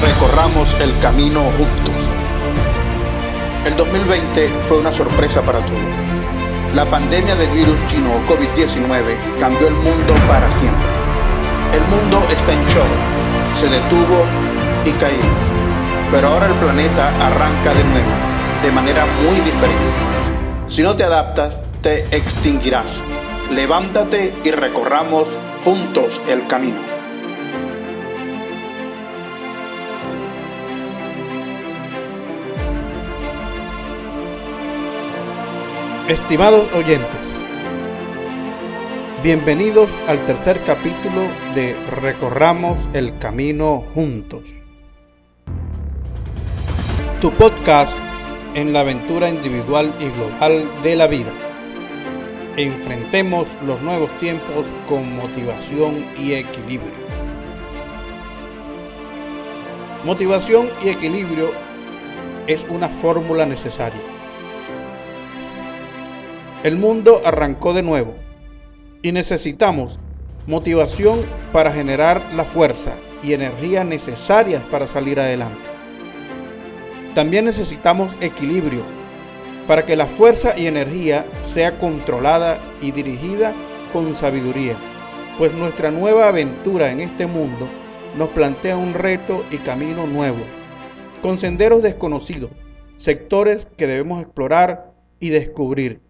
recorramos el camino juntos. El 2020 fue una sorpresa para todos. La pandemia del virus chino COVID-19 cambió el mundo para siempre. El mundo está en shock, se detuvo y caímos. Pero ahora el planeta arranca de nuevo, de manera muy diferente. Si no te adaptas, te extinguirás. Levántate y recorramos juntos el camino. Estimados oyentes, bienvenidos al tercer capítulo de Recorramos el Camino Juntos. Tu podcast en la aventura individual y global de la vida. Enfrentemos los nuevos tiempos con motivación y equilibrio. Motivación y equilibrio es una fórmula necesaria el mundo arrancó de nuevo y necesitamos motivación para generar la fuerza y energía necesarias para salir adelante. También necesitamos equilibrio para que la fuerza y energía sea controlada y dirigida con sabiduría, pues nuestra nueva aventura en este mundo nos plantea un reto y camino nuevo, con senderos desconocidos, sectores que debemos explorar y descubrir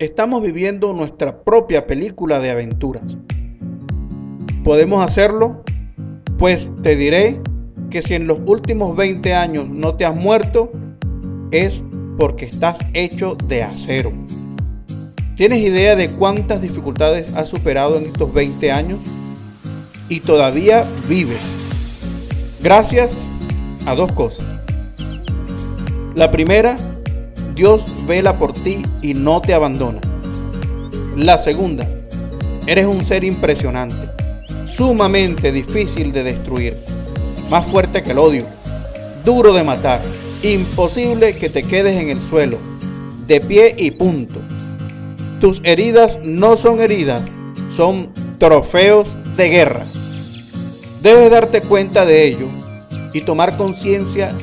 Estamos viviendo nuestra propia película de aventuras. ¿Podemos hacerlo? Pues te diré que si en los últimos 20 años no te has muerto, es porque estás hecho de acero. ¿Tienes idea de cuántas dificultades has superado en estos 20 años? Y todavía vives. Gracias a dos cosas. La primera Dios vela por ti y no te abandona. La segunda, eres un ser impresionante, sumamente difícil de destruir, más fuerte que el odio, duro de matar, imposible que te quedes en el suelo, de pie y punto. Tus heridas no son heridas, son trofeos de guerra. Debes darte cuenta de ello y tomar conciencia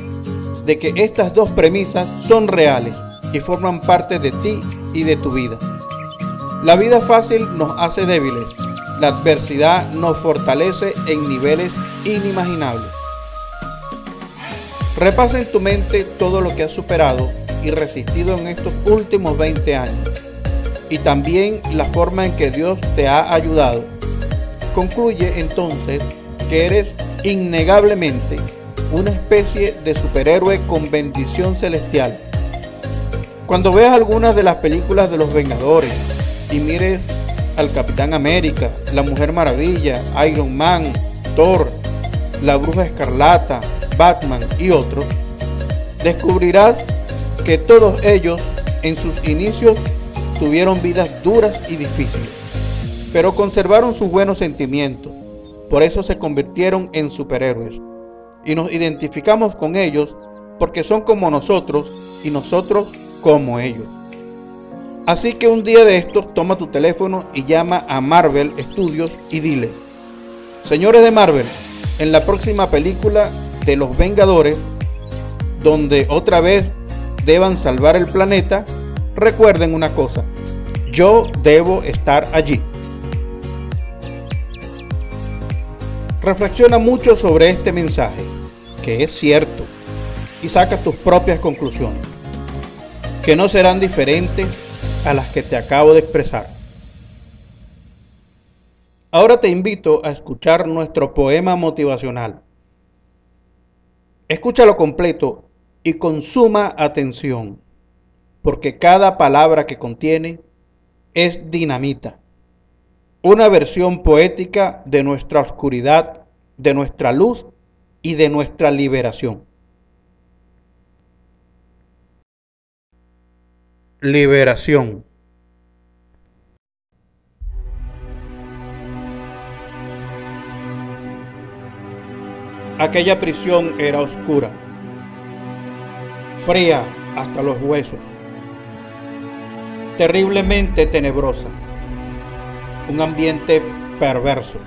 de que estas dos premisas son reales y forman parte de ti y de tu vida. La vida fácil nos hace débiles, la adversidad nos fortalece en niveles inimaginables. Repasa en tu mente todo lo que has superado y resistido en estos últimos 20 años y también la forma en que Dios te ha ayudado. Concluye entonces que eres innegablemente una especie de superhéroe con bendición celestial. Cuando veas algunas de las películas de los Vengadores y mires al Capitán América, la Mujer Maravilla, Iron Man, Thor, la Bruja Escarlata, Batman y otros, descubrirás que todos ellos en sus inicios tuvieron vidas duras y difíciles, pero conservaron sus buenos sentimientos, por eso se convirtieron en superhéroes y nos identificamos con ellos porque son como nosotros y nosotros como ellos. Así que un día de estos toma tu teléfono y llama a Marvel Studios y dile, señores de Marvel, en la próxima película de los Vengadores, donde otra vez deban salvar el planeta, recuerden una cosa, yo debo estar allí. Reflexiona mucho sobre este mensaje, que es cierto, y saca tus propias conclusiones, que no serán diferentes a las que te acabo de expresar. Ahora te invito a escuchar nuestro poema motivacional. Escúchalo completo y con suma atención, porque cada palabra que contiene es dinamita una versión poética de nuestra oscuridad, de nuestra luz y de nuestra liberación. Liberación. Aquella prisión era oscura, fría hasta los huesos, terriblemente tenebrosa un ambiente perverso.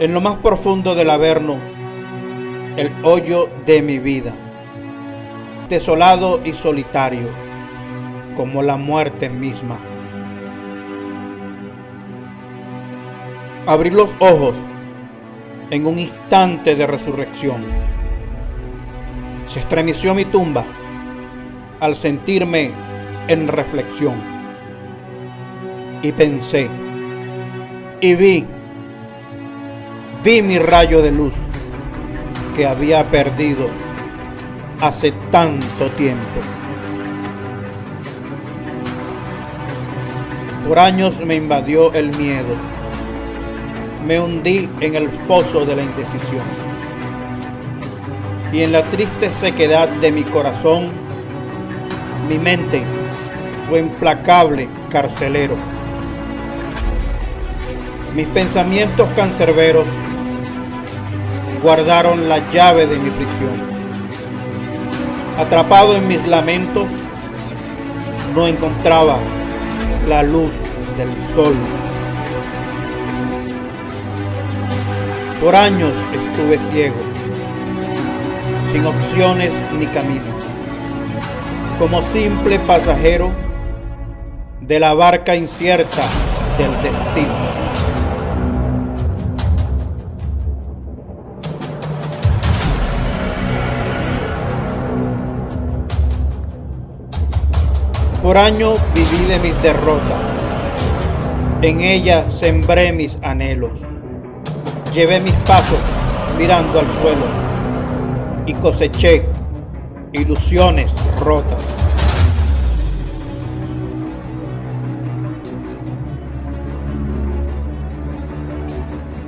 en lo más profundo del Averno, el hoyo de mi vida, desolado y solitario, como la muerte misma. Abrí los ojos en un instante de resurrección. Se estremeció mi tumba al sentirme en reflexión. Y pensé, y vi vi mi rayo de luz que había perdido hace tanto tiempo. Por años me invadió el miedo. Me hundí en el foso de la indecisión. Y en la triste sequedad de mi corazón, mi mente fue implacable carcelero. Mis pensamientos cancerberos guardaron la llave de mi prisión. Atrapado en mis lamentos, no encontraba la luz del sol. Por años estuve ciego, sin opciones ni camino, como simple pasajero de la barca incierta del destino. Por años viví de mis derrotas. En ella sembré mis anhelos. Llevé mis pasos mirando al suelo y coseché ilusiones rotas.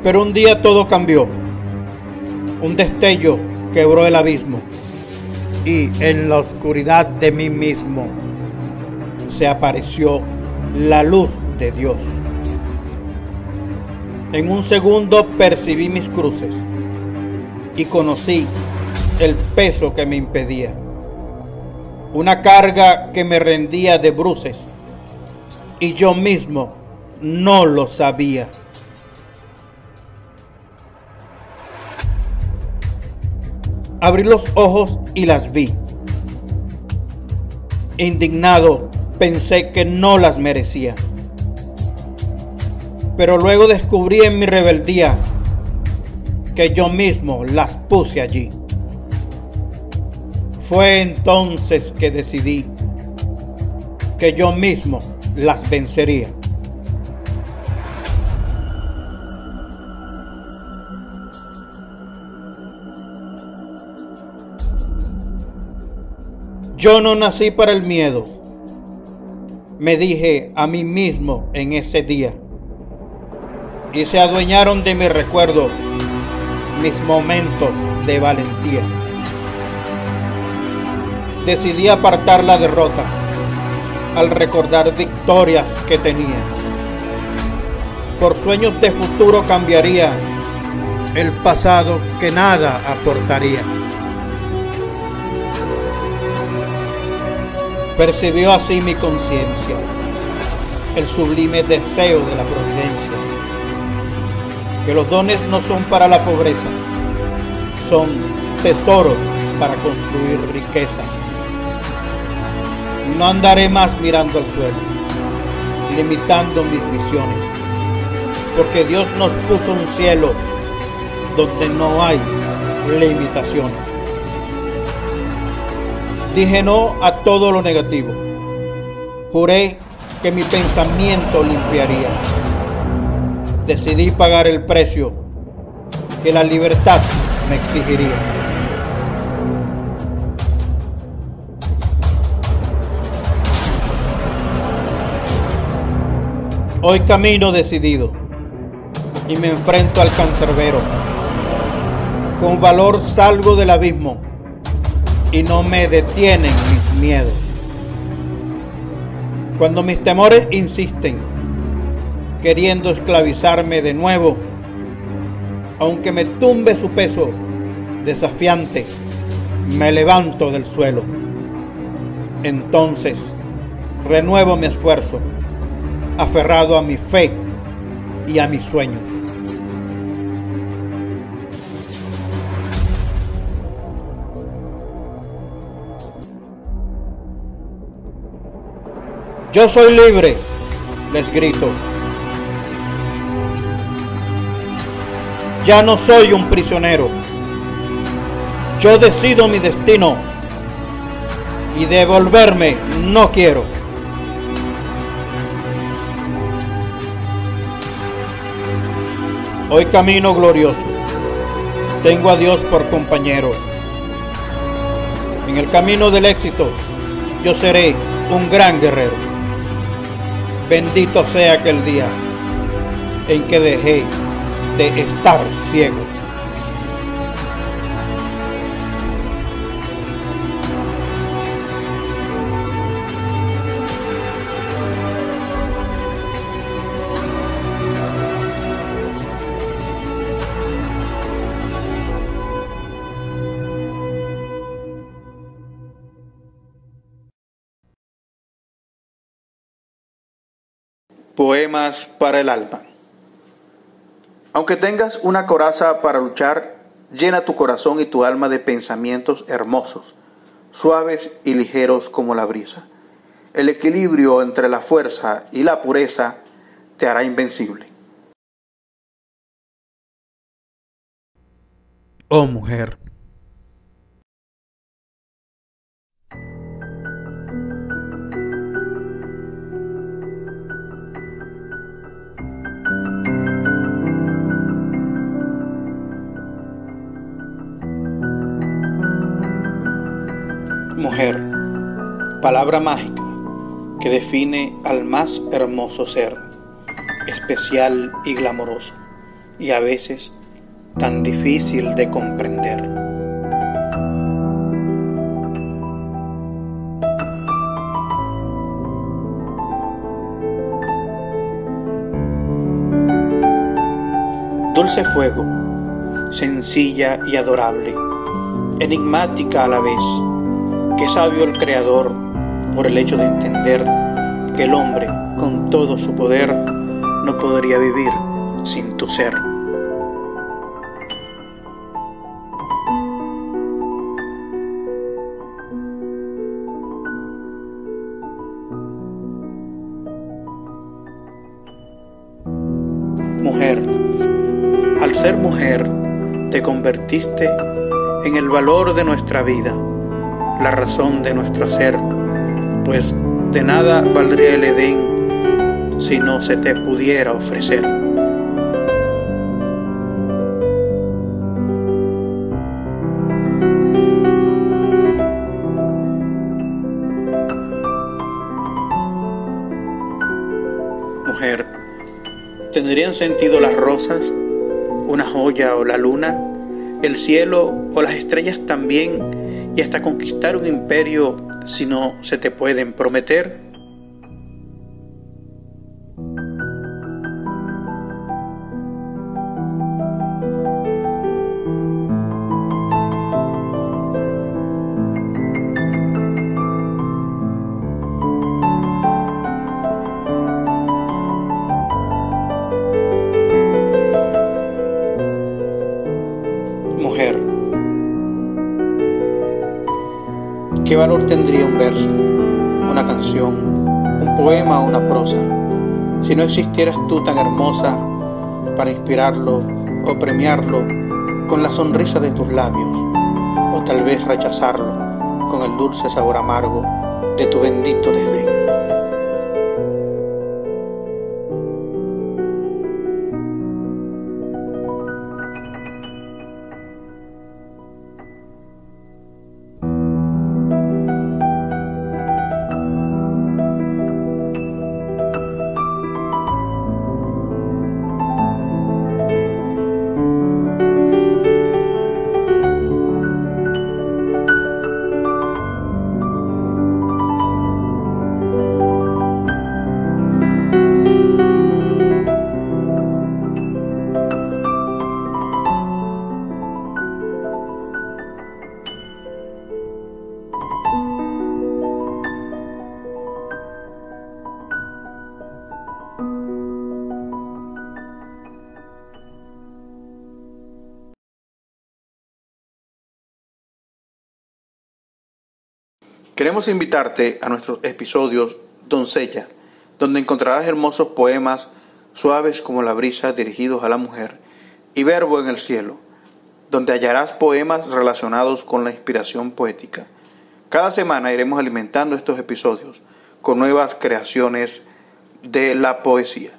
Pero un día todo cambió. Un destello quebró el abismo y en la oscuridad de mí mismo se apareció la luz de Dios. En un segundo percibí mis cruces y conocí el peso que me impedía. Una carga que me rendía de bruces y yo mismo no lo sabía. Abrí los ojos y las vi. Indignado pensé que no las merecía. Pero luego descubrí en mi rebeldía que yo mismo las puse allí. Fue entonces que decidí que yo mismo las vencería. Yo no nací para el miedo me dije a mí mismo en ese día. Y se adueñaron de mi recuerdo mis momentos de valentía. Decidí apartar la derrota al recordar victorias que tenía. Por sueños de futuro cambiaría el pasado que nada aportaría. Percibió así mi conciencia el sublime deseo de la providencia, que los dones no son para la pobreza, son tesoros para construir riqueza. No andaré más mirando al suelo, limitando mis visiones, porque Dios nos puso un cielo donde no hay limitaciones. Dije no a todo lo negativo. Juré que mi pensamiento limpiaría. Decidí pagar el precio que la libertad me exigiría. Hoy camino decidido y me enfrento al cancerbero. Con valor salgo del abismo y no me detienen mis miedos. Cuando mis temores insisten, queriendo esclavizarme de nuevo, aunque me tumbe su peso desafiante, me levanto del suelo. Entonces, renuevo mi esfuerzo, aferrado a mi fe y a mis sueños. Yo soy libre, les grito. Ya no soy un prisionero. Yo decido mi destino y devolverme no quiero. Hoy camino glorioso. Tengo a Dios por compañero. En el camino del éxito yo seré un gran guerrero. Bendito sea aquel día en que dejé de estar ciego. Poemas para el alma. Aunque tengas una coraza para luchar, llena tu corazón y tu alma de pensamientos hermosos, suaves y ligeros como la brisa. El equilibrio entre la fuerza y la pureza te hará invencible. Oh mujer, palabra mágica que define al más hermoso ser, especial y glamoroso, y a veces tan difícil de comprender. Dulce fuego, sencilla y adorable, enigmática a la vez Qué sabio el Creador por el hecho de entender que el hombre, con todo su poder, no podría vivir sin tu ser. Mujer, al ser mujer, te convertiste en el valor de nuestra vida la razón de nuestro hacer, pues de nada valdría el Edén si no se te pudiera ofrecer. Mujer, ¿tendrían sentido las rosas, una joya o la luna, el cielo o las estrellas también? Y hasta conquistar un imperio si no se te pueden prometer? ¿Qué valor tendría un verso, una canción, un poema o una prosa si no existieras tú tan hermosa para inspirarlo o premiarlo con la sonrisa de tus labios o tal vez rechazarlo con el dulce sabor amargo de tu bendito desdén? Queremos invitarte a nuestros episodios Doncella, donde encontrarás hermosos poemas suaves como la brisa dirigidos a la mujer, y Verbo en el cielo, donde hallarás poemas relacionados con la inspiración poética. Cada semana iremos alimentando estos episodios con nuevas creaciones de la poesía.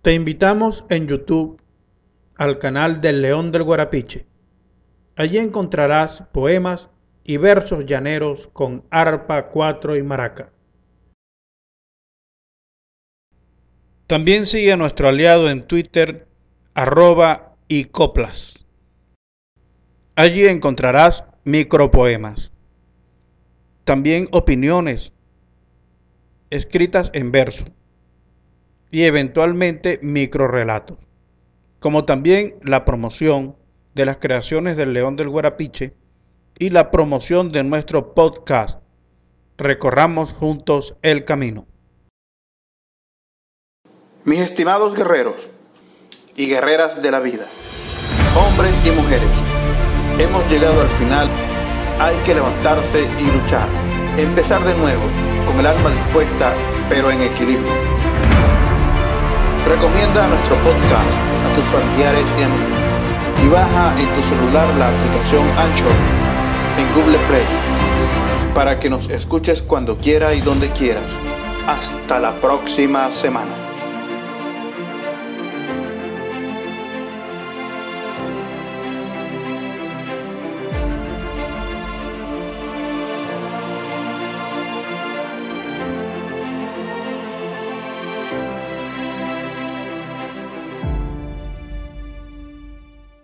Te invitamos en YouTube al canal del León del Guarapiche. Allí encontrarás poemas y versos llaneros con arpa, cuatro y maraca. También sigue a nuestro aliado en Twitter, arroba y coplas. Allí encontrarás micropoemas. También opiniones escritas en verso y eventualmente microrelatos, como también la promoción de las creaciones del León del Guarapiche y la promoción de nuestro podcast. Recorramos juntos el camino. Mis estimados guerreros y guerreras de la vida, hombres y mujeres, hemos llegado al final. Hay que levantarse y luchar. Empezar de nuevo, con el alma dispuesta, pero en equilibrio. Recomienda nuestro podcast a tus familiares y amigos y baja en tu celular la aplicación Anchor en Google Play para que nos escuches cuando quiera y donde quieras. Hasta la próxima semana.